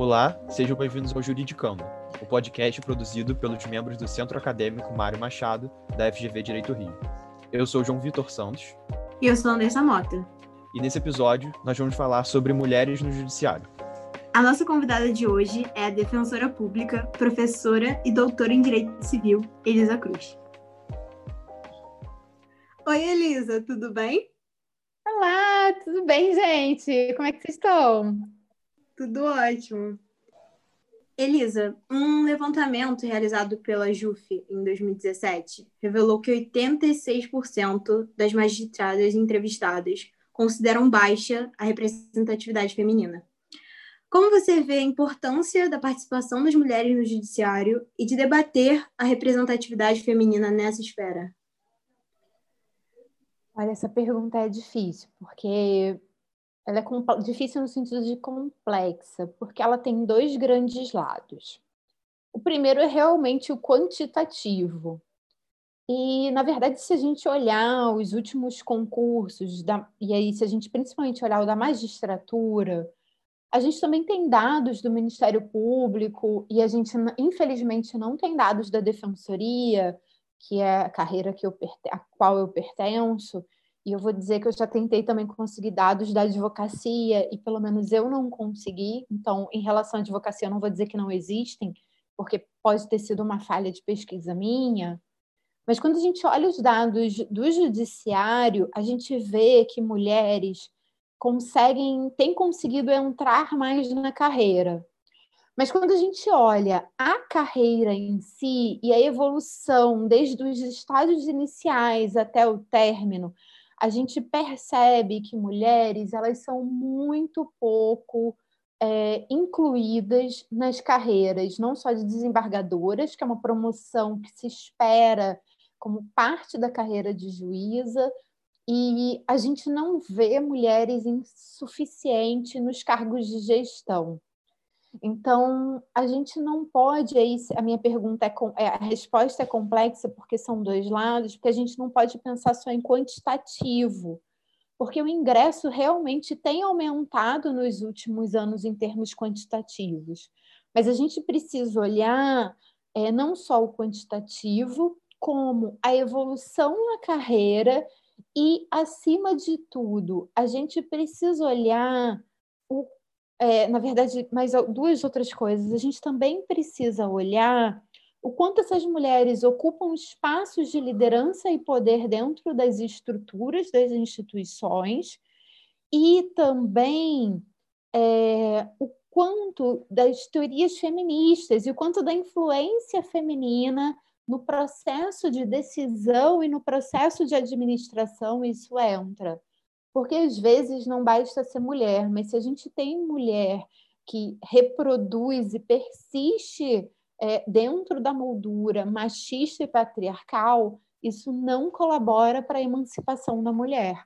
Olá, sejam bem-vindos ao Juridicando, o podcast produzido pelos membros do Centro Acadêmico Mário Machado, da FGV Direito Rio. Eu sou João Vitor Santos. E eu sou Andressa Mota. E nesse episódio, nós vamos falar sobre mulheres no judiciário. A nossa convidada de hoje é a defensora pública, professora e doutora em Direito Civil, Elisa Cruz. Oi, Elisa, tudo bem? Olá, tudo bem, gente? Como é que vocês estão? Tudo ótimo. Elisa, um levantamento realizado pela JUF em 2017 revelou que 86% das magistradas entrevistadas consideram baixa a representatividade feminina. Como você vê a importância da participação das mulheres no judiciário e de debater a representatividade feminina nessa esfera? Olha, essa pergunta é difícil, porque ela é difícil no sentido de complexa, porque ela tem dois grandes lados. O primeiro é realmente o quantitativo. E, na verdade, se a gente olhar os últimos concursos, da, e aí se a gente principalmente olhar o da magistratura, a gente também tem dados do Ministério Público e a gente, infelizmente, não tem dados da Defensoria, que é a carreira que eu, a qual eu pertenço, e eu vou dizer que eu já tentei também conseguir dados da advocacia e pelo menos eu não consegui. Então, em relação à advocacia, eu não vou dizer que não existem, porque pode ter sido uma falha de pesquisa minha. Mas quando a gente olha os dados do judiciário, a gente vê que mulheres conseguem, têm conseguido entrar mais na carreira. Mas quando a gente olha a carreira em si e a evolução desde os estágios iniciais até o término, a gente percebe que mulheres elas são muito pouco é, incluídas nas carreiras, não só de desembargadoras, que é uma promoção que se espera como parte da carreira de juíza, e a gente não vê mulheres insuficiente nos cargos de gestão. Então, a gente não pode, aí a minha pergunta é, é, a resposta é complexa porque são dois lados, porque a gente não pode pensar só em quantitativo, porque o ingresso realmente tem aumentado nos últimos anos em termos quantitativos. Mas a gente precisa olhar é, não só o quantitativo, como a evolução na carreira e, acima de tudo, a gente precisa olhar é, na verdade, mais duas outras coisas. A gente também precisa olhar o quanto essas mulheres ocupam espaços de liderança e poder dentro das estruturas das instituições e também é, o quanto das teorias feministas e o quanto da influência feminina no processo de decisão e no processo de administração isso entra. Porque às vezes não basta ser mulher, mas se a gente tem mulher que reproduz e persiste é, dentro da moldura machista e patriarcal, isso não colabora para a emancipação da mulher.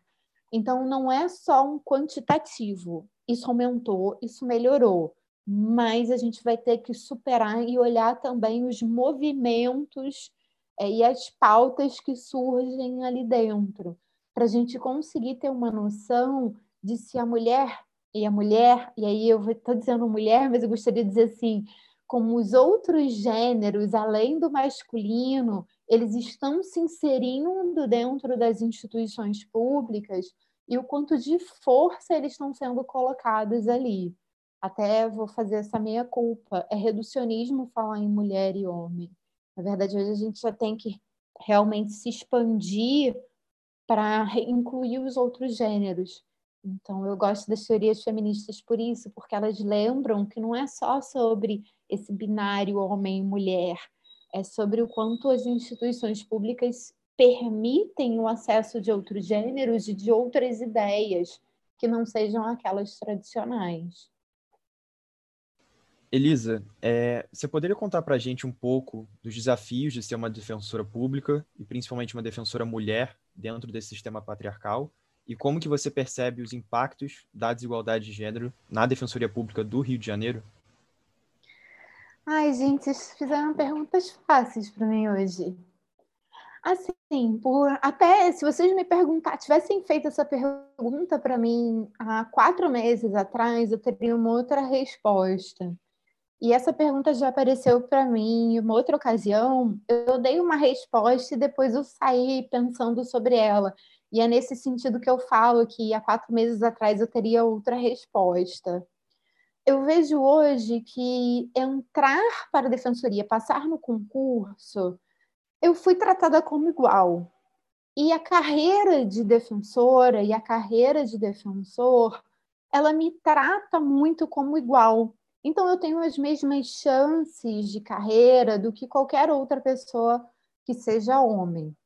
Então, não é só um quantitativo. Isso aumentou, isso melhorou, mas a gente vai ter que superar e olhar também os movimentos é, e as pautas que surgem ali dentro para a gente conseguir ter uma noção de se a mulher e a mulher, e aí eu estou dizendo mulher, mas eu gostaria de dizer assim, como os outros gêneros, além do masculino, eles estão se inserindo dentro das instituições públicas e o quanto de força eles estão sendo colocados ali. Até vou fazer essa meia culpa. É reducionismo falar em mulher e homem. Na verdade, hoje a gente já tem que realmente se expandir para incluir os outros gêneros. Então, eu gosto das teorias feministas por isso, porque elas lembram que não é só sobre esse binário homem e mulher, é sobre o quanto as instituições públicas permitem o acesso de outros gêneros e de outras ideias que não sejam aquelas tradicionais. Elisa, é, você poderia contar para a gente um pouco dos desafios de ser uma defensora pública e principalmente uma defensora mulher dentro desse sistema patriarcal e como que você percebe os impactos da desigualdade de gênero na Defensoria Pública do Rio de Janeiro? Ai, gente, vocês fizeram perguntas fáceis para mim hoje. Assim, por até se vocês me perguntar, tivessem feito essa pergunta para mim há quatro meses atrás, eu teria uma outra resposta. E essa pergunta já apareceu para mim em uma outra ocasião. Eu dei uma resposta e depois eu saí pensando sobre ela. E é nesse sentido que eu falo que há quatro meses atrás eu teria outra resposta. Eu vejo hoje que entrar para a defensoria, passar no concurso, eu fui tratada como igual. E a carreira de defensora e a carreira de defensor, ela me trata muito como igual. Então, eu tenho as mesmas chances de carreira do que qualquer outra pessoa que seja homem.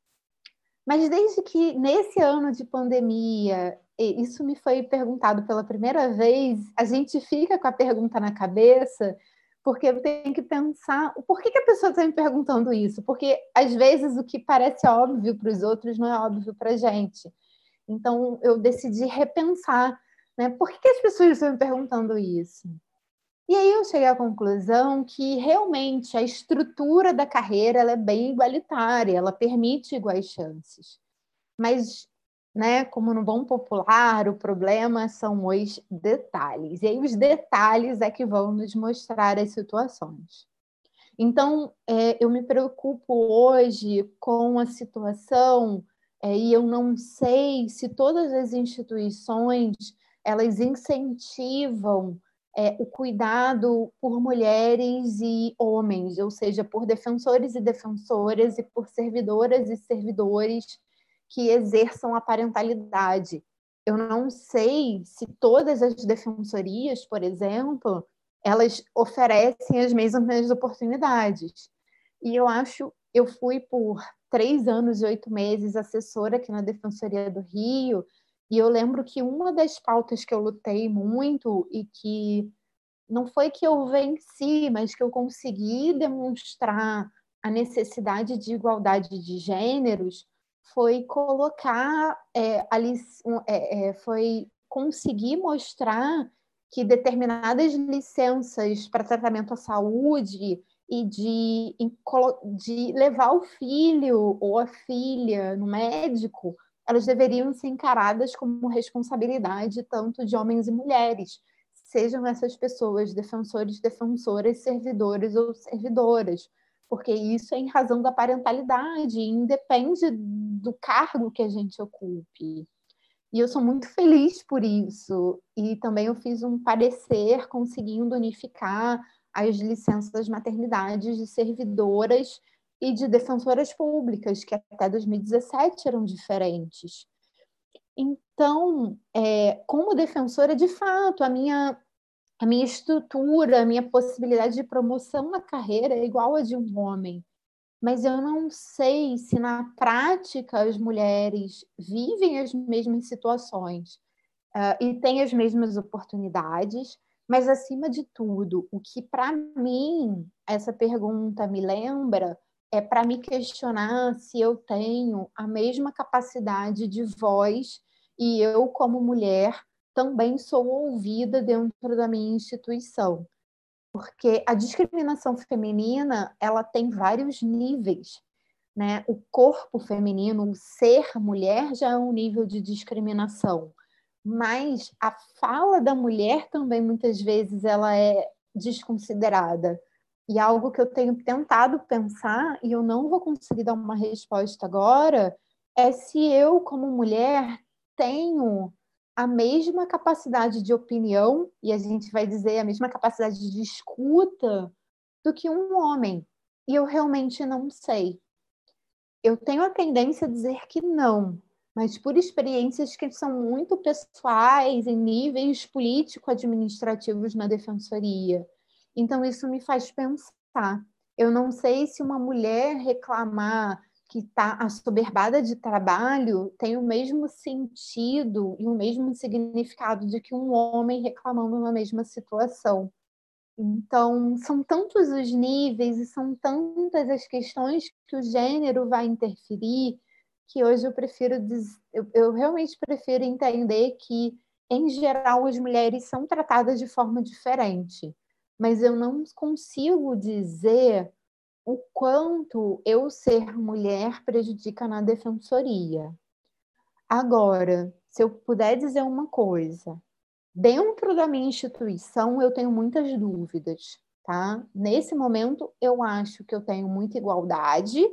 Mas desde que nesse ano de pandemia, isso me foi perguntado pela primeira vez, a gente fica com a pergunta na cabeça, porque eu tenho que pensar por que, que a pessoa está me perguntando isso? Porque às vezes o que parece óbvio para os outros não é óbvio para a gente. Então eu decidi repensar, né? Por que, que as pessoas estão me perguntando isso? E aí eu cheguei à conclusão que realmente a estrutura da carreira é bem igualitária, ela permite iguais chances. Mas, né, como no bom popular, o problema são os detalhes. E aí os detalhes é que vão nos mostrar as situações. Então, é, eu me preocupo hoje com a situação é, e eu não sei se todas as instituições elas incentivam é, o cuidado por mulheres e homens, ou seja, por defensores e defensoras e por servidoras e servidores que exerçam a parentalidade. Eu não sei se todas as defensorias, por exemplo, elas oferecem as mesmas oportunidades. E eu acho, eu fui por três anos e oito meses assessora aqui na Defensoria do Rio, e eu lembro que uma das pautas que eu lutei muito e que não foi que eu venci, mas que eu consegui demonstrar a necessidade de igualdade de gêneros foi colocar é, ali, é, é, foi conseguir mostrar que determinadas licenças para tratamento à saúde e de, de levar o filho ou a filha no médico elas deveriam ser encaradas como responsabilidade tanto de homens e mulheres, sejam essas pessoas defensores, defensoras, servidores ou servidoras, porque isso é em razão da parentalidade, independe do cargo que a gente ocupe. E eu sou muito feliz por isso. E também eu fiz um parecer conseguindo unificar as licenças maternidades de servidoras e de defensoras públicas, que até 2017 eram diferentes. Então, é, como defensora, de fato, a minha, a minha estrutura, a minha possibilidade de promoção na carreira é igual a de um homem. Mas eu não sei se na prática as mulheres vivem as mesmas situações uh, e têm as mesmas oportunidades, mas acima de tudo, o que para mim essa pergunta me lembra é para me questionar se eu tenho a mesma capacidade de voz e eu, como mulher, também sou ouvida dentro da minha instituição. Porque a discriminação feminina, ela tem vários níveis, né? O corpo feminino, o ser mulher já é um nível de discriminação, mas a fala da mulher também muitas vezes ela é desconsiderada. E algo que eu tenho tentado pensar, e eu não vou conseguir dar uma resposta agora, é se eu, como mulher, tenho a mesma capacidade de opinião, e a gente vai dizer a mesma capacidade de escuta, do que um homem. E eu realmente não sei. Eu tenho a tendência a dizer que não, mas por experiências que são muito pessoais, em níveis político-administrativos na defensoria então, isso me faz pensar. Eu não sei se uma mulher reclamar que está assoberbada de trabalho tem o mesmo sentido e o mesmo significado de que um homem reclamando na mesma situação. Então, são tantos os níveis e são tantas as questões que o gênero vai interferir que hoje eu prefiro, eu, eu realmente prefiro entender que, em geral, as mulheres são tratadas de forma diferente mas eu não consigo dizer o quanto eu ser mulher prejudica na defensoria. Agora, se eu puder dizer uma coisa, dentro da minha instituição eu tenho muitas dúvidas, tá? Nesse momento, eu acho que eu tenho muita igualdade,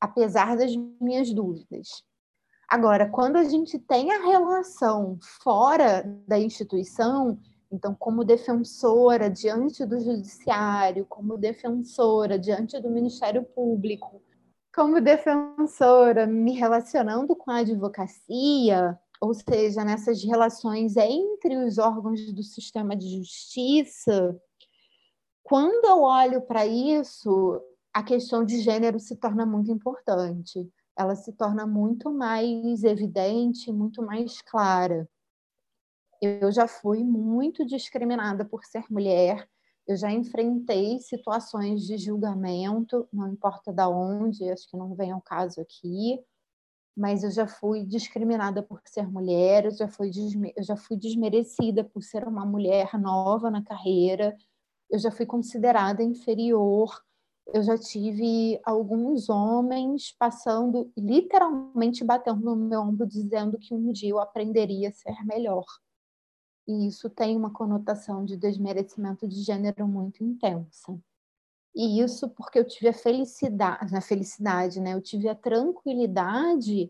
apesar das minhas dúvidas. Agora, quando a gente tem a relação fora da instituição, então, como defensora diante do judiciário, como defensora diante do Ministério Público, como defensora me relacionando com a advocacia, ou seja, nessas relações entre os órgãos do sistema de justiça, quando eu olho para isso, a questão de gênero se torna muito importante. Ela se torna muito mais evidente, muito mais clara. Eu já fui muito discriminada por ser mulher, eu já enfrentei situações de julgamento, não importa da onde, acho que não vem ao caso aqui, mas eu já fui discriminada por ser mulher, eu já fui, eu já fui desmerecida por ser uma mulher nova na carreira, eu já fui considerada inferior, eu já tive alguns homens passando, literalmente batendo no meu ombro, dizendo que um dia eu aprenderia a ser melhor. E isso tem uma conotação de desmerecimento de gênero muito intensa. E isso porque eu tive a felicidade, na felicidade, né? Eu tive a tranquilidade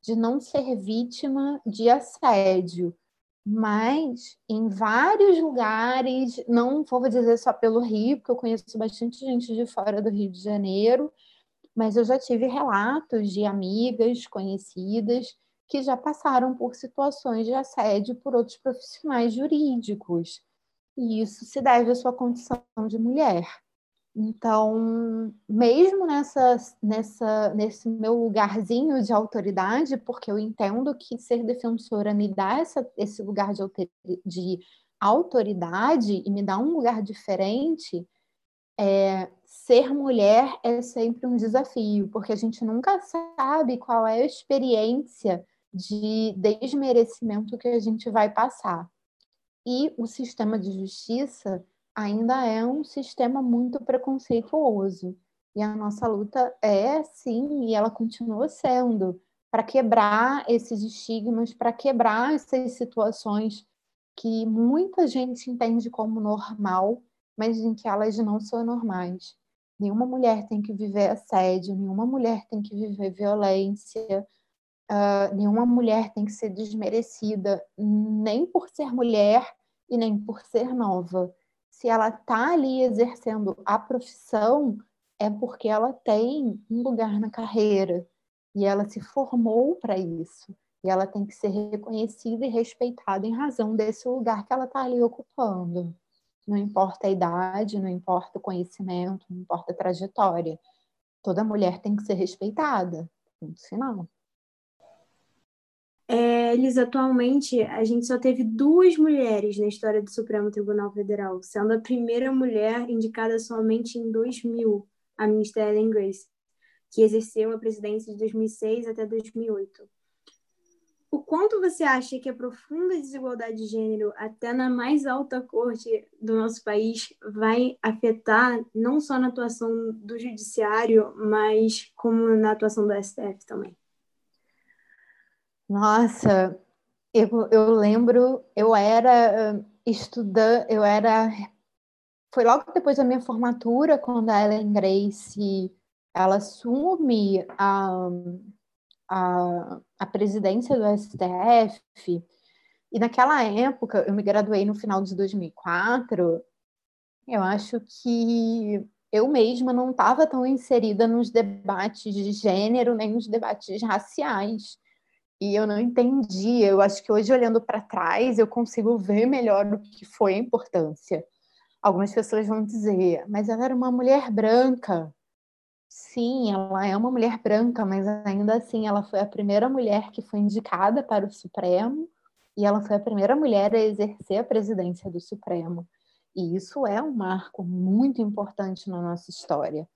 de não ser vítima de assédio, mas em vários lugares, não vou dizer só pelo Rio, porque eu conheço bastante gente de fora do Rio de Janeiro, mas eu já tive relatos de amigas conhecidas que já passaram por situações de assédio por outros profissionais jurídicos. E isso se deve à sua condição de mulher. Então, mesmo nessa, nessa, nesse meu lugarzinho de autoridade, porque eu entendo que ser defensora me dá essa, esse lugar de, de autoridade e me dá um lugar diferente, é, ser mulher é sempre um desafio, porque a gente nunca sabe qual é a experiência de desmerecimento que a gente vai passar. E o sistema de justiça ainda é um sistema muito preconceituoso. E a nossa luta é, sim, e ela continua sendo, para quebrar esses estigmas, para quebrar essas situações que muita gente entende como normal, mas em que elas não são normais. Nenhuma mulher tem que viver assédio, nenhuma mulher tem que viver violência, uh, nenhuma mulher tem que ser desmerecida, nem por ser mulher e nem por ser nova se ela está ali exercendo a profissão, é porque ela tem um lugar na carreira e ela se formou para isso. E ela tem que ser reconhecida e respeitada em razão desse lugar que ela está ali ocupando. Não importa a idade, não importa o conhecimento, não importa a trajetória. Toda mulher tem que ser respeitada. Ponto final. É, Elis, atualmente a gente só teve duas mulheres na história do Supremo Tribunal Federal, sendo a primeira mulher indicada somente em 2000, a ministra Ellen Grace, que exerceu a presidência de 2006 até 2008. O quanto você acha que a profunda desigualdade de gênero, até na mais alta corte do nosso país, vai afetar não só na atuação do judiciário, mas como na atuação do STF também? Nossa, eu, eu lembro, eu era estudante, eu era. Foi logo depois da minha formatura, quando a Ellen Grace ela assume a, a, a presidência do STF. E naquela época, eu me graduei no final de 2004. Eu acho que eu mesma não estava tão inserida nos debates de gênero, nem nos debates raciais e eu não entendi. Eu acho que hoje, olhando para trás, eu consigo ver melhor o que foi a importância. Algumas pessoas vão dizer, mas ela era uma mulher branca. Sim, ela é uma mulher branca, mas ainda assim ela foi a primeira mulher que foi indicada para o Supremo e ela foi a primeira mulher a exercer a presidência do Supremo. E isso é um marco muito importante na nossa história.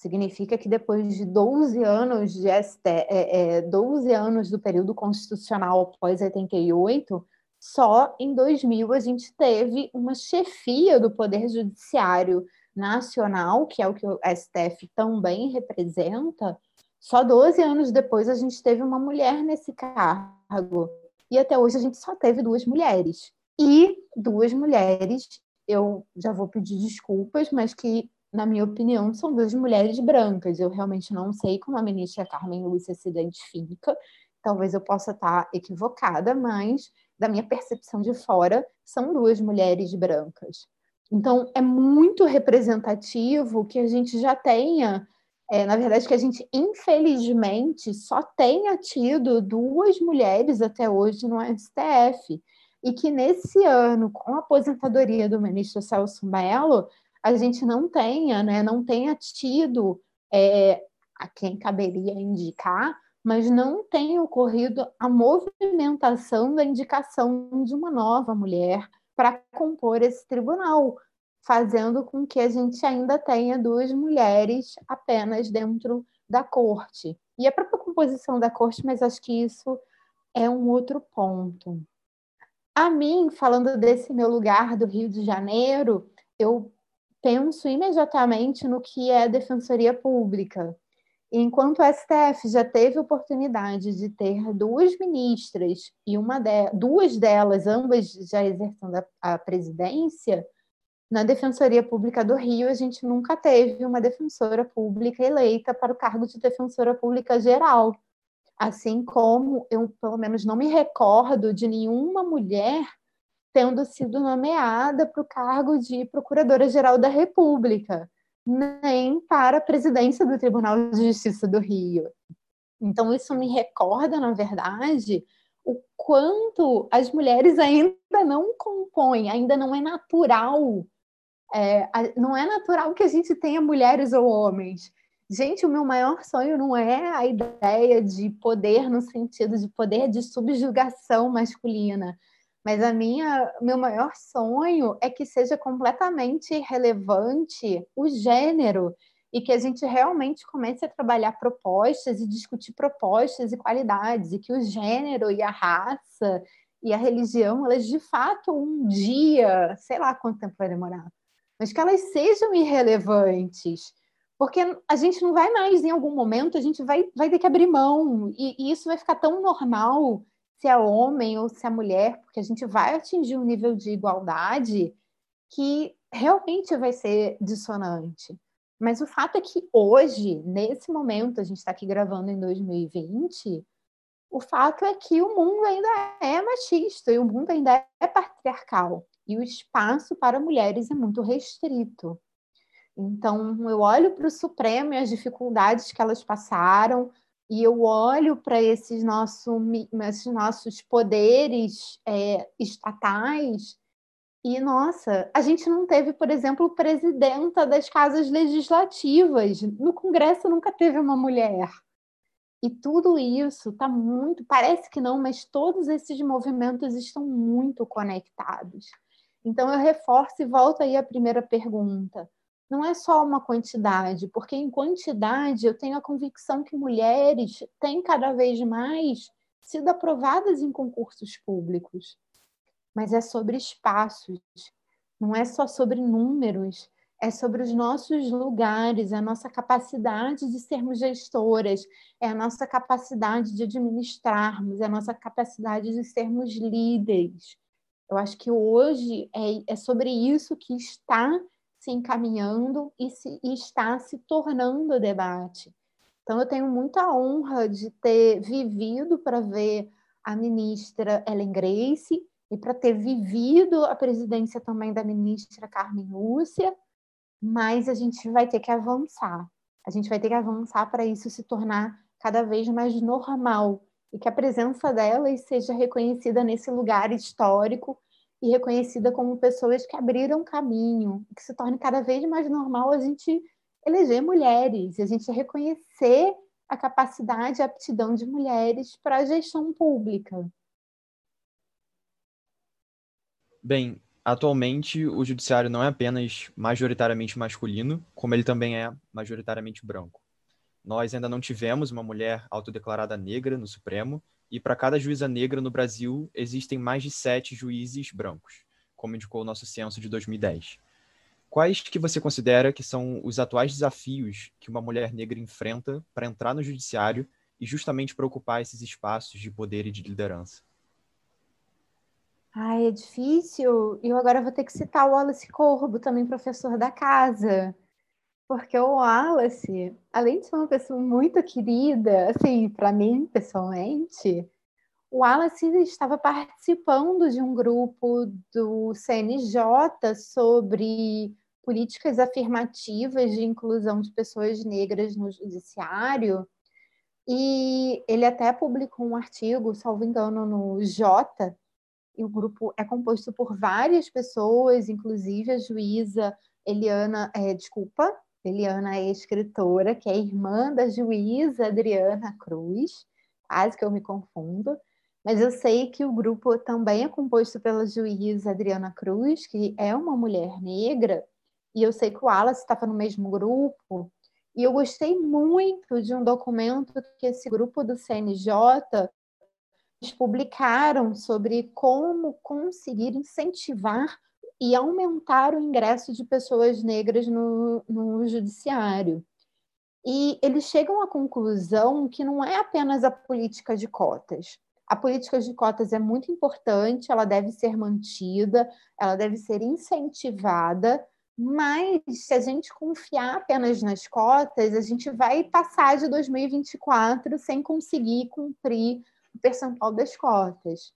Significa que depois de 12 anos de ST, é, é, 12 anos do período constitucional após 88, só em 2000 a gente teve uma chefia do Poder Judiciário Nacional, que é o que o STF também representa. Só 12 anos depois a gente teve uma mulher nesse cargo. E até hoje a gente só teve duas mulheres. E duas mulheres eu já vou pedir desculpas, mas que, na minha opinião, são duas mulheres brancas. Eu realmente não sei como a ministra Carmen Lúcia se identifica, talvez eu possa estar equivocada, mas da minha percepção de fora, são duas mulheres brancas. Então, é muito representativo que a gente já tenha, é, na verdade, que a gente, infelizmente, só tenha tido duas mulheres até hoje no STF. E que nesse ano, com a aposentadoria do ministro Celso Mello, a gente não tenha, né, não tenha tido é, a quem caberia indicar mas não tem ocorrido a movimentação da indicação de uma nova mulher para compor esse tribunal, fazendo com que a gente ainda tenha duas mulheres apenas dentro da corte. E a própria composição da corte, mas acho que isso é um outro ponto. A mim, falando desse meu lugar do Rio de Janeiro, eu penso imediatamente no que é defensoria pública, Enquanto o STF já teve oportunidade de ter duas ministras e uma de, duas delas, ambas já exercendo a, a presidência, na Defensoria Pública do Rio a gente nunca teve uma defensora pública eleita para o cargo de defensora pública geral. Assim como eu, pelo menos, não me recordo de nenhuma mulher tendo sido nomeada para o cargo de Procuradora-Geral da República nem para a presidência do Tribunal de Justiça do Rio. Então, isso me recorda, na verdade, o quanto as mulheres ainda não compõem, ainda não é natural. É, não é natural que a gente tenha mulheres ou homens. Gente, o meu maior sonho não é a ideia de poder no sentido de poder de subjugação masculina, mas a minha, meu maior sonho é que seja completamente relevante o gênero e que a gente realmente comece a trabalhar propostas e discutir propostas e qualidades e que o gênero e a raça e a religião, elas de fato um dia, sei lá quanto tempo vai demorar, mas que elas sejam irrelevantes, porque a gente não vai mais em algum momento, a gente vai, vai ter que abrir mão e, e isso vai ficar tão normal se é homem ou se é mulher, porque a gente vai atingir um nível de igualdade que realmente vai ser dissonante. Mas o fato é que hoje, nesse momento, a gente está aqui gravando em 2020, o fato é que o mundo ainda é machista e o mundo ainda é patriarcal e o espaço para mulheres é muito restrito. Então, eu olho para o Supremo e as dificuldades que elas passaram, e eu olho para esses, nosso, esses nossos poderes é, estatais e, nossa, a gente não teve, por exemplo, presidenta das casas legislativas. No Congresso nunca teve uma mulher. E tudo isso está muito, parece que não, mas todos esses movimentos estão muito conectados. Então eu reforço e volto aí à primeira pergunta não é só uma quantidade, porque em quantidade eu tenho a convicção que mulheres têm cada vez mais sido aprovadas em concursos públicos. Mas é sobre espaços, não é só sobre números, é sobre os nossos lugares, é a nossa capacidade de sermos gestoras, é a nossa capacidade de administrarmos, é a nossa capacidade de sermos líderes. Eu acho que hoje é, é sobre isso que está se encaminhando e, se, e está se tornando debate. Então, eu tenho muita honra de ter vivido para ver a ministra Ellen Grace e para ter vivido a presidência também da ministra Carmen Lúcia, mas a gente vai ter que avançar. A gente vai ter que avançar para isso se tornar cada vez mais normal e que a presença delas seja reconhecida nesse lugar histórico e reconhecida como pessoas que abriram caminho, que se torne cada vez mais normal a gente eleger mulheres, e a gente reconhecer a capacidade e aptidão de mulheres para a gestão pública. Bem, atualmente o judiciário não é apenas majoritariamente masculino, como ele também é majoritariamente branco. Nós ainda não tivemos uma mulher autodeclarada negra no Supremo, e para cada juíza negra no Brasil, existem mais de sete juízes brancos, como indicou o nosso censo de 2010. Quais que você considera que são os atuais desafios que uma mulher negra enfrenta para entrar no judiciário e justamente para ocupar esses espaços de poder e de liderança? Ai, é difícil. E eu agora vou ter que citar o Wallace Corbo, também professor da casa. Porque o Wallace, além de ser uma pessoa muito querida, assim, para mim pessoalmente, o Wallace estava participando de um grupo do CNJ sobre políticas afirmativas de inclusão de pessoas negras no judiciário. E ele até publicou um artigo, salvo engano, no Jota, e o grupo é composto por várias pessoas, inclusive a juíza Eliana, é, desculpa, Eliana é escritora, que é irmã da juíza Adriana Cruz, quase que eu me confundo, mas eu sei que o grupo também é composto pela juíza Adriana Cruz, que é uma mulher negra, e eu sei que o Wallace estava no mesmo grupo, e eu gostei muito de um documento que esse grupo do CNJ publicaram sobre como conseguir incentivar e aumentar o ingresso de pessoas negras no, no judiciário. E eles chegam à conclusão que não é apenas a política de cotas. A política de cotas é muito importante, ela deve ser mantida, ela deve ser incentivada, mas se a gente confiar apenas nas cotas, a gente vai passar de 2024 sem conseguir cumprir o percentual das cotas.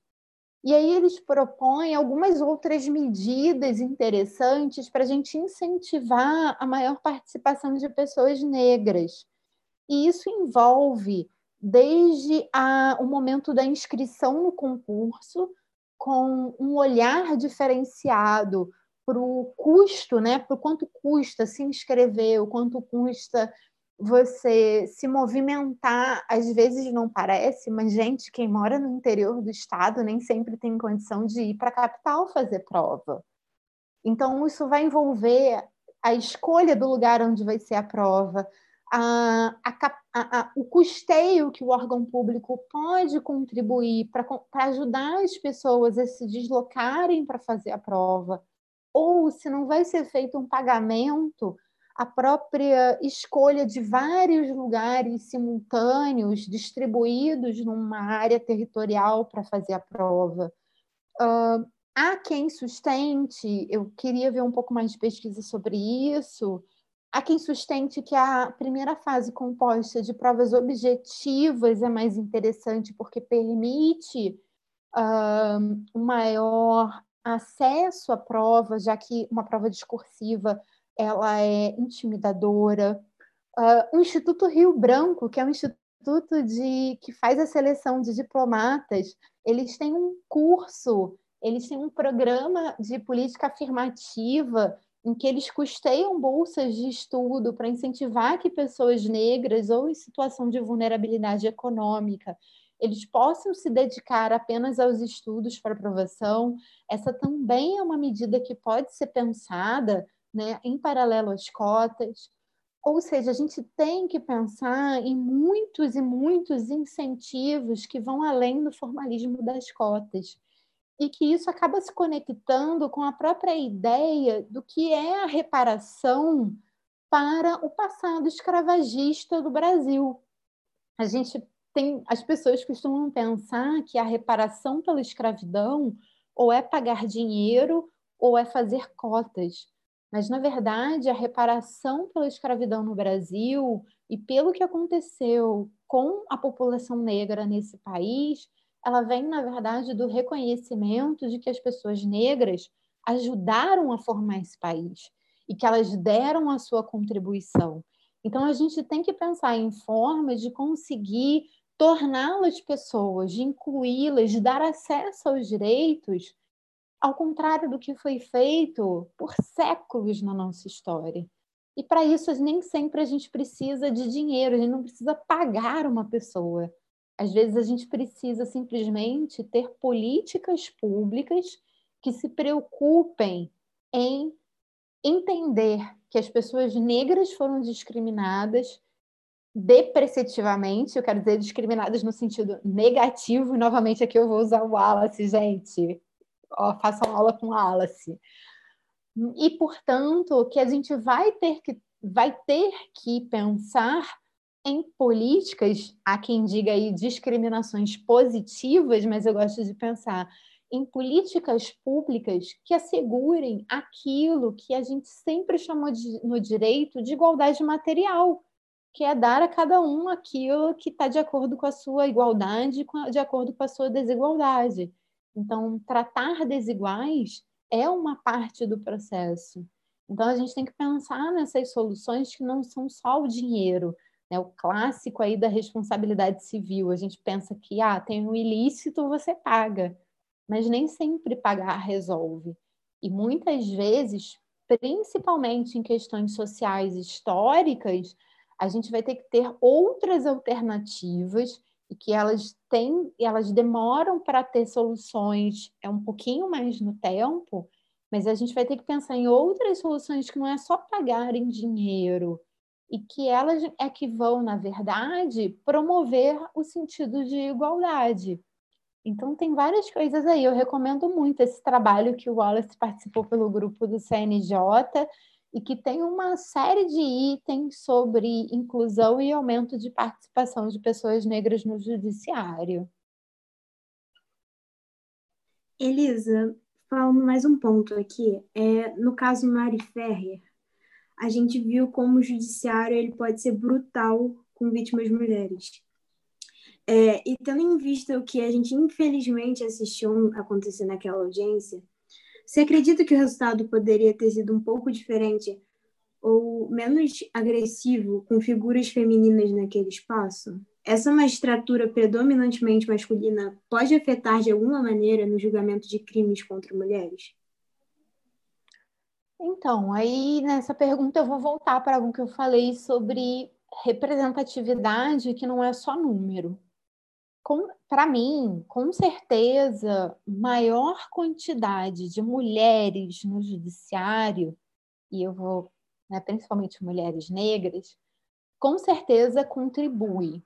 E aí eles propõem algumas outras medidas interessantes para a gente incentivar a maior participação de pessoas negras. E isso envolve desde a, o momento da inscrição no concurso, com um olhar diferenciado para o custo, né? para quanto custa se inscrever, o quanto custa você se movimentar, às vezes não parece, mas gente, quem mora no interior do estado nem sempre tem condição de ir para a capital fazer prova. Então, isso vai envolver a escolha do lugar onde vai ser a prova, a, a, a, o custeio que o órgão público pode contribuir para ajudar as pessoas a se deslocarem para fazer a prova, ou se não vai ser feito um pagamento a própria escolha de vários lugares simultâneos distribuídos numa área territorial para fazer a prova. Uh, há quem sustente, eu queria ver um pouco mais de pesquisa sobre isso, há quem sustente que a primeira fase composta de provas objetivas é mais interessante porque permite uh, um maior acesso à prova, já que uma prova discursiva ela é intimidadora. Uh, o Instituto Rio Branco, que é um instituto de, que faz a seleção de diplomatas, eles têm um curso, eles têm um programa de política afirmativa em que eles custeiam bolsas de estudo para incentivar que pessoas negras ou em situação de vulnerabilidade econômica eles possam se dedicar apenas aos estudos para aprovação. Essa também é uma medida que pode ser pensada né, em paralelo às cotas. Ou seja, a gente tem que pensar em muitos e muitos incentivos que vão além do formalismo das cotas. E que isso acaba se conectando com a própria ideia do que é a reparação para o passado escravagista do Brasil. A gente tem as pessoas costumam pensar que a reparação pela escravidão ou é pagar dinheiro ou é fazer cotas. Mas, na verdade, a reparação pela escravidão no Brasil e pelo que aconteceu com a população negra nesse país, ela vem, na verdade, do reconhecimento de que as pessoas negras ajudaram a formar esse país e que elas deram a sua contribuição. Então, a gente tem que pensar em formas de conseguir torná-las pessoas, de incluí-las, de dar acesso aos direitos ao contrário do que foi feito por séculos na nossa história. E para isso, nem sempre a gente precisa de dinheiro, a gente não precisa pagar uma pessoa. Às vezes, a gente precisa simplesmente ter políticas públicas que se preocupem em entender que as pessoas negras foram discriminadas depreciativamente, eu quero dizer discriminadas no sentido negativo, e novamente aqui eu vou usar o Wallace, gente, façam aula com Alice. E, portanto, que a gente vai ter que, vai ter que pensar em políticas, há quem diga aí discriminações positivas, mas eu gosto de pensar em políticas públicas que assegurem aquilo que a gente sempre chamou de, no direito de igualdade material, que é dar a cada um aquilo que está de acordo com a sua igualdade, de acordo com a sua desigualdade. Então, tratar desiguais é uma parte do processo. Então, a gente tem que pensar nessas soluções que não são só o dinheiro, né? o clássico aí da responsabilidade civil. A gente pensa que ah, tem um ilícito, você paga mas nem sempre pagar resolve. E muitas vezes, principalmente em questões sociais históricas, a gente vai ter que ter outras alternativas e que elas têm, elas demoram para ter soluções é um pouquinho mais no tempo, mas a gente vai ter que pensar em outras soluções que não é só pagar em dinheiro e que elas é que vão, na verdade, promover o sentido de igualdade. Então, tem várias coisas aí. Eu recomendo muito esse trabalho que o Wallace participou pelo grupo do CNJ e que tem uma série de itens sobre inclusão e aumento de participação de pessoas negras no judiciário. Elisa, falando mais um ponto aqui, é, no caso Mari Ferrer, a gente viu como o judiciário ele pode ser brutal com vítimas mulheres. É, e tendo em vista o que a gente infelizmente assistiu acontecer naquela audiência, você acredita que o resultado poderia ter sido um pouco diferente ou menos agressivo com figuras femininas naquele espaço? Essa magistratura predominantemente masculina pode afetar de alguma maneira no julgamento de crimes contra mulheres? Então, aí nessa pergunta eu vou voltar para algo que eu falei sobre representatividade, que não é só número para mim, com certeza, maior quantidade de mulheres no judiciário, e eu vou, né, principalmente mulheres negras, com certeza contribui.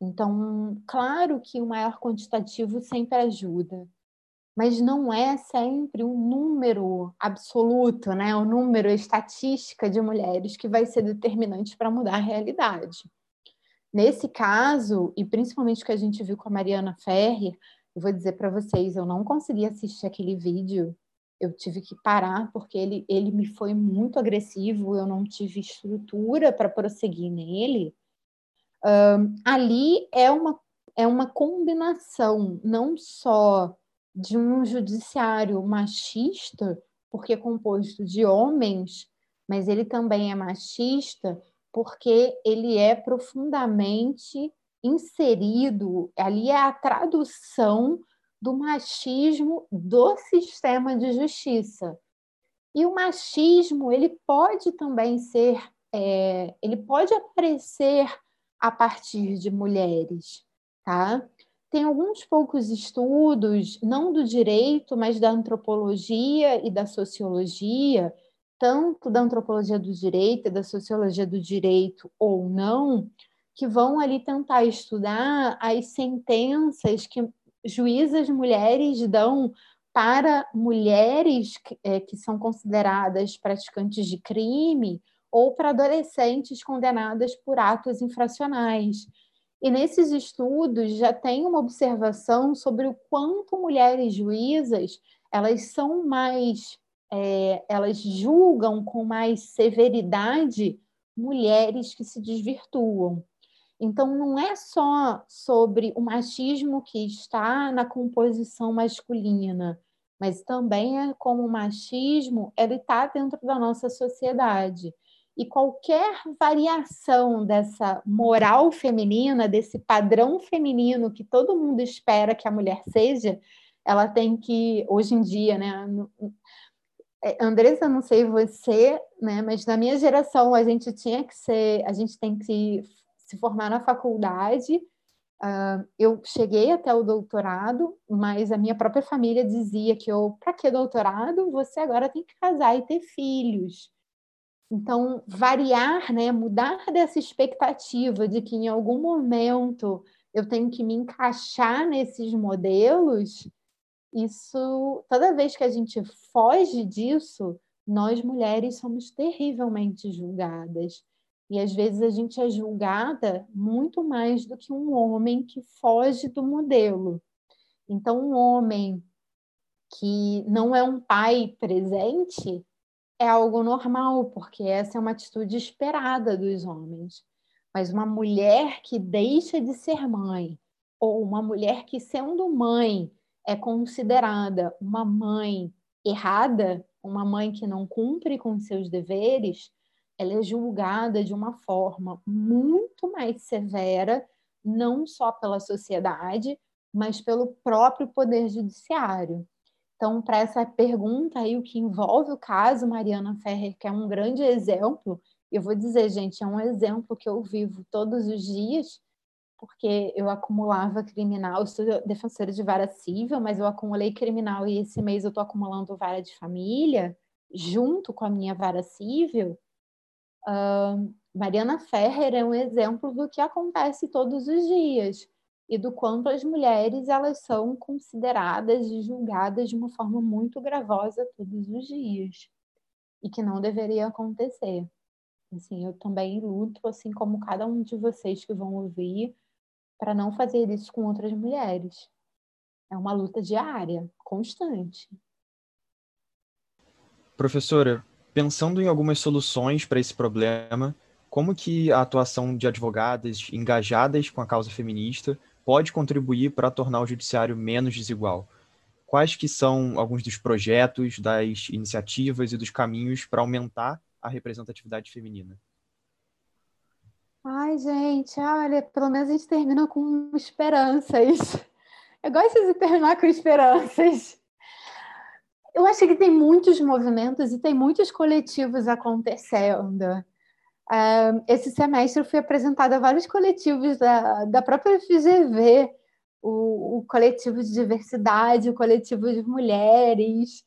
Então, claro que o maior quantitativo sempre ajuda, mas não é sempre um número absoluto, né? o número estatística de mulheres que vai ser determinante para mudar a realidade. Nesse caso, e principalmente o que a gente viu com a Mariana Ferri, eu vou dizer para vocês, eu não consegui assistir aquele vídeo, eu tive que parar porque ele, ele me foi muito agressivo, eu não tive estrutura para prosseguir nele. Um, ali é uma, é uma combinação não só de um judiciário machista, porque é composto de homens, mas ele também é machista porque ele é profundamente inserido, ali é a tradução do machismo do sistema de justiça. E o machismo ele pode também ser, é, ele pode aparecer a partir de mulheres, tá? Tem alguns poucos estudos, não do direito, mas da antropologia e da sociologia, tanto da antropologia do direito da sociologia do direito ou não, que vão ali tentar estudar as sentenças que juízas mulheres dão para mulheres que, é, que são consideradas praticantes de crime ou para adolescentes condenadas por atos infracionais. E nesses estudos já tem uma observação sobre o quanto mulheres juízas elas são mais é, elas julgam com mais severidade mulheres que se desvirtuam. Então, não é só sobre o machismo que está na composição masculina, mas também é como o machismo ele está dentro da nossa sociedade. E qualquer variação dessa moral feminina, desse padrão feminino que todo mundo espera que a mulher seja, ela tem que, hoje em dia, né, Andressa, não sei você, né, mas na minha geração a gente tinha que ser, a gente tem que se formar na faculdade. Uh, eu cheguei até o doutorado, mas a minha própria família dizia que eu, para que doutorado? Você agora tem que casar e ter filhos. Então, variar, né, mudar dessa expectativa de que em algum momento eu tenho que me encaixar nesses modelos, isso, toda vez que a gente foge disso, nós mulheres somos terrivelmente julgadas. E às vezes a gente é julgada muito mais do que um homem que foge do modelo. Então, um homem que não é um pai presente, é algo normal, porque essa é uma atitude esperada dos homens. Mas uma mulher que deixa de ser mãe, ou uma mulher que, sendo mãe, é considerada uma mãe errada, uma mãe que não cumpre com seus deveres, ela é julgada de uma forma muito mais severa, não só pela sociedade, mas pelo próprio poder judiciário. Então, para essa pergunta aí, o que envolve o caso Mariana Ferrer, que é um grande exemplo, eu vou dizer, gente, é um exemplo que eu vivo todos os dias, porque eu acumulava criminal, eu sou defensora de vara civil, mas eu acumulei criminal e esse mês eu estou acumulando vara de família, junto com a minha vara civil. Uh, Mariana Ferrer é um exemplo do que acontece todos os dias e do quanto as mulheres elas são consideradas e julgadas de uma forma muito gravosa todos os dias e que não deveria acontecer. Assim, eu também luto, assim como cada um de vocês que vão ouvir, para não fazer isso com outras mulheres. É uma luta diária, constante. Professora, pensando em algumas soluções para esse problema, como que a atuação de advogadas engajadas com a causa feminista pode contribuir para tornar o judiciário menos desigual? Quais que são alguns dos projetos, das iniciativas e dos caminhos para aumentar a representatividade feminina? Ai, gente, olha, pelo menos a gente termina com esperanças. Eu gosto de terminar com esperanças. Eu acho que tem muitos movimentos e tem muitos coletivos acontecendo. Uh, esse semestre eu fui apresentada a vários coletivos da, da própria FGV, o, o, coletivo de diversidade, o coletivo de mulheres.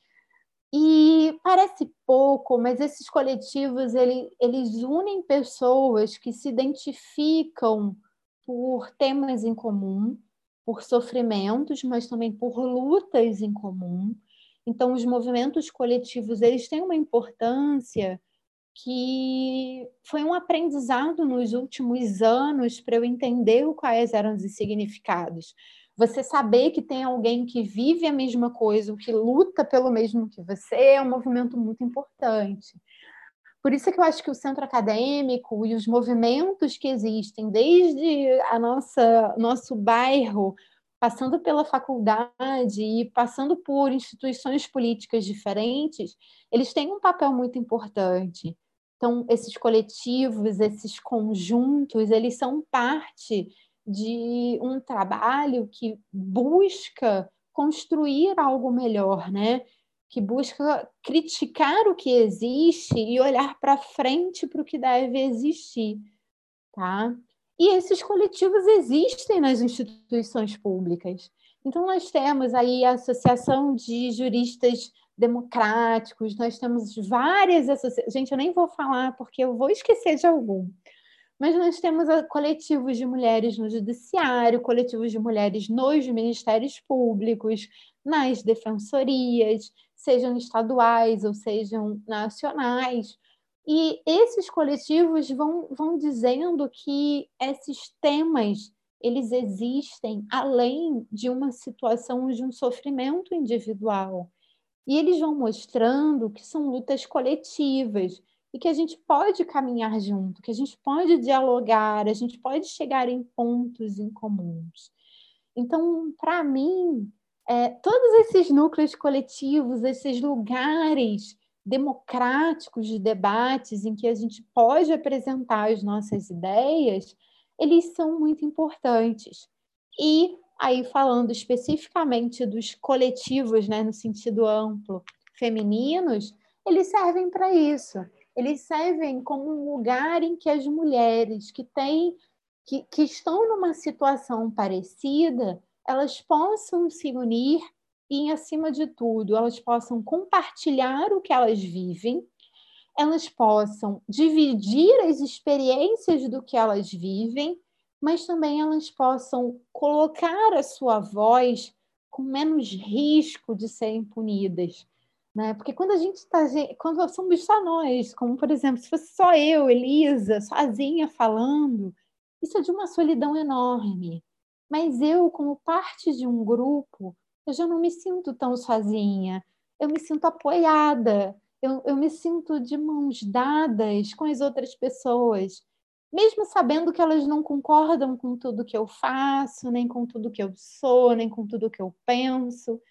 E parece pouco, mas esses coletivos ele, eles unem pessoas que se identificam por temas em comum, por sofrimentos, mas também por lutas em comum. Então, os movimentos coletivos eles têm uma importância que foi um aprendizado nos últimos anos para eu entender quais eram os significados. Você saber que tem alguém que vive a mesma coisa, que luta pelo mesmo que você, é um movimento muito importante. Por isso é que eu acho que o centro acadêmico e os movimentos que existem, desde a nossa nosso bairro, passando pela faculdade e passando por instituições políticas diferentes, eles têm um papel muito importante. Então, esses coletivos, esses conjuntos, eles são parte de um trabalho que busca construir algo melhor, né? Que busca criticar o que existe e olhar para frente para o que deve existir, tá? E esses coletivos existem nas instituições públicas. Então, nós temos aí a Associação de Juristas democráticos, nós temos várias associações. Gente, eu nem vou falar porque eu vou esquecer de algum. Mas nós temos coletivos de mulheres no judiciário, coletivos de mulheres nos ministérios públicos, nas defensorias, sejam estaduais ou sejam nacionais. E esses coletivos vão, vão dizendo que esses temas eles existem além de uma situação de um sofrimento individual. E eles vão mostrando que são lutas coletivas e que a gente pode caminhar junto, que a gente pode dialogar, a gente pode chegar em pontos em comuns. Então, para mim, é, todos esses núcleos coletivos, esses lugares democráticos de debates em que a gente pode apresentar as nossas ideias, eles são muito importantes. E Aí, falando especificamente dos coletivos, né, no sentido amplo, femininos, eles servem para isso. Eles servem como um lugar em que as mulheres que têm, que, que estão numa situação parecida, elas possam se unir e, acima de tudo, elas possam compartilhar o que elas vivem, elas possam dividir as experiências do que elas vivem mas também elas possam colocar a sua voz com menos risco de serem punidas. Né? Porque quando a gente está. Quando somos só nós, como por exemplo, se fosse só eu, Elisa, sozinha falando, isso é de uma solidão enorme. Mas eu, como parte de um grupo, eu já não me sinto tão sozinha, eu me sinto apoiada, eu, eu me sinto de mãos dadas com as outras pessoas, mesmo sabendo que elas não concordam com tudo que eu faço, nem com tudo que eu sou, nem com tudo que eu penso,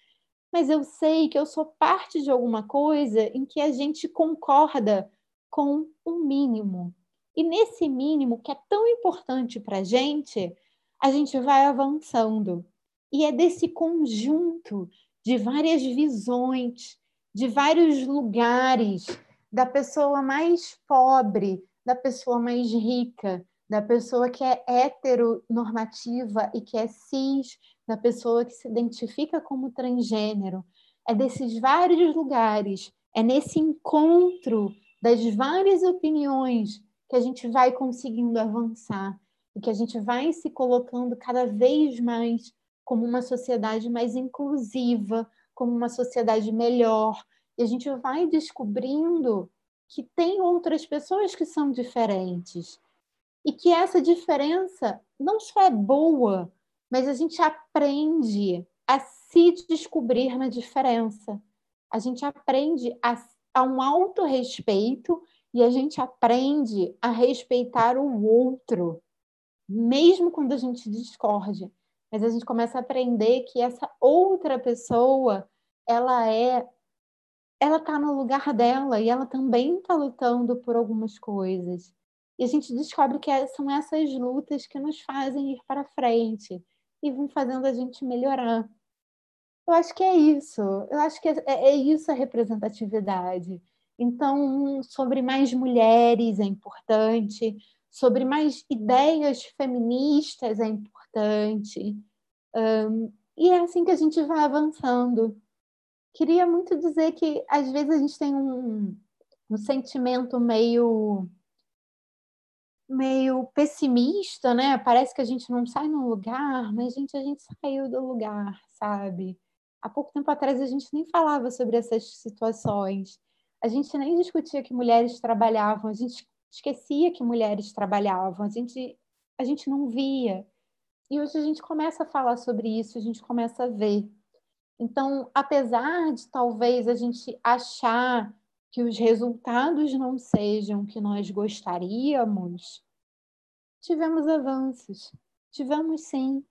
mas eu sei que eu sou parte de alguma coisa em que a gente concorda com o um mínimo. E nesse mínimo, que é tão importante para a gente, a gente vai avançando. E é desse conjunto de várias visões, de vários lugares, da pessoa mais pobre, da pessoa mais rica, da pessoa que é heteronormativa e que é cis, da pessoa que se identifica como transgênero. É desses vários lugares, é nesse encontro das várias opiniões que a gente vai conseguindo avançar e que a gente vai se colocando cada vez mais como uma sociedade mais inclusiva, como uma sociedade melhor. E a gente vai descobrindo que tem outras pessoas que são diferentes e que essa diferença não só é boa, mas a gente aprende a se descobrir na diferença. A gente aprende a, a um autorrespeito e a gente aprende a respeitar o outro, mesmo quando a gente discorde. Mas a gente começa a aprender que essa outra pessoa, ela é ela está no lugar dela e ela também está lutando por algumas coisas. E a gente descobre que é, são essas lutas que nos fazem ir para frente e vão fazendo a gente melhorar. Eu acho que é isso. Eu acho que é, é, é isso a representatividade. Então, sobre mais mulheres é importante, sobre mais ideias feministas é importante. Um, e é assim que a gente vai avançando queria muito dizer que às vezes a gente tem um, um sentimento meio meio pessimista, né? Parece que a gente não sai no lugar, mas gente, a gente saiu do lugar, sabe? Há pouco tempo atrás a gente nem falava sobre essas situações. A gente nem discutia que mulheres trabalhavam, a gente esquecia que mulheres trabalhavam, a gente a gente não via. E hoje a gente começa a falar sobre isso, a gente começa a ver. Então, apesar de talvez a gente achar que os resultados não sejam que nós gostaríamos, tivemos avanços. Tivemos sim.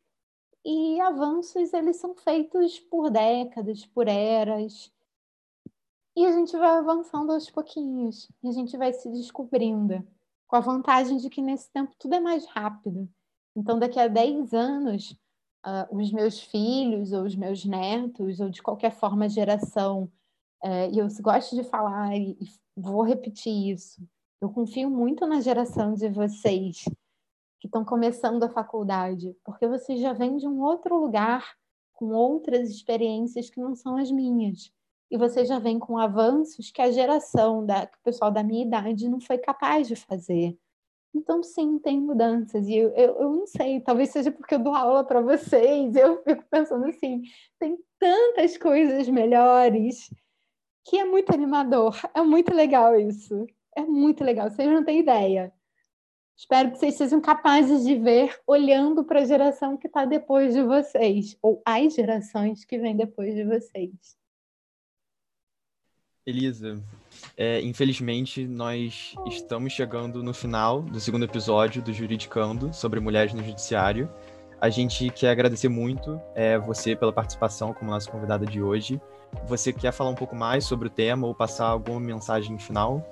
E avanços, eles são feitos por décadas, por eras. E a gente vai avançando aos pouquinhos. E a gente vai se descobrindo. Com a vantagem de que nesse tempo tudo é mais rápido. Então, daqui a 10 anos, uh, os meus filhos ou os meus netos, ou de qualquer forma geração, e eu gosto de falar e, e vou repetir isso, eu confio muito na geração de vocês que estão começando a faculdade, porque vocês já vêm de um outro lugar, com outras experiências que não são as minhas. E vocês já vêm com avanços que a geração, da, que o pessoal da minha idade não foi capaz de fazer. Então, sim, tem mudanças. E eu, eu, eu não sei, talvez seja porque eu dou aula para vocês, eu fico pensando assim: tem tantas coisas melhores que é muito animador. É muito legal isso. É muito legal, vocês não têm ideia. Espero que vocês sejam capazes de ver olhando para a geração que está depois de vocês, ou as gerações que vêm depois de vocês. Elisa, é, infelizmente, nós estamos chegando no final do segundo episódio do Juridicando sobre mulheres no judiciário. A gente quer agradecer muito é, você pela participação como nossa convidada de hoje. Você quer falar um pouco mais sobre o tema ou passar alguma mensagem final?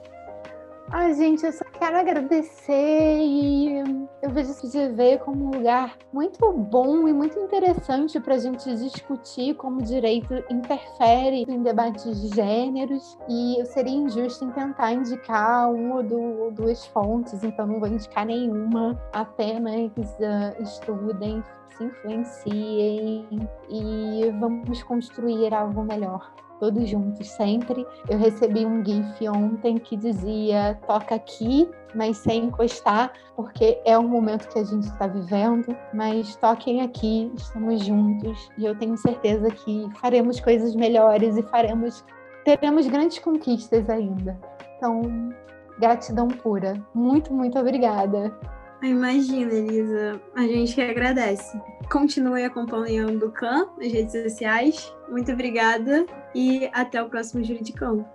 Ai, gente, eu só quero agradecer e eu vejo esse GV como um lugar muito bom e muito interessante para a gente discutir como o direito interfere em debates de gêneros. E eu seria injusto em tentar indicar uma ou duas fontes, então não vou indicar nenhuma, apenas uh, estudem, se influenciem e vamos construir algo melhor todos juntos sempre. Eu recebi um GIF ontem que dizia toca aqui, mas sem encostar, porque é o momento que a gente está vivendo. Mas toquem aqui, estamos juntos e eu tenho certeza que faremos coisas melhores e faremos teremos grandes conquistas ainda. Então, gratidão pura. Muito, muito obrigada. Imagina, Elisa. A gente que agradece. Continue acompanhando o CAM nas redes sociais. Muito obrigada e até o próximo Juridicão.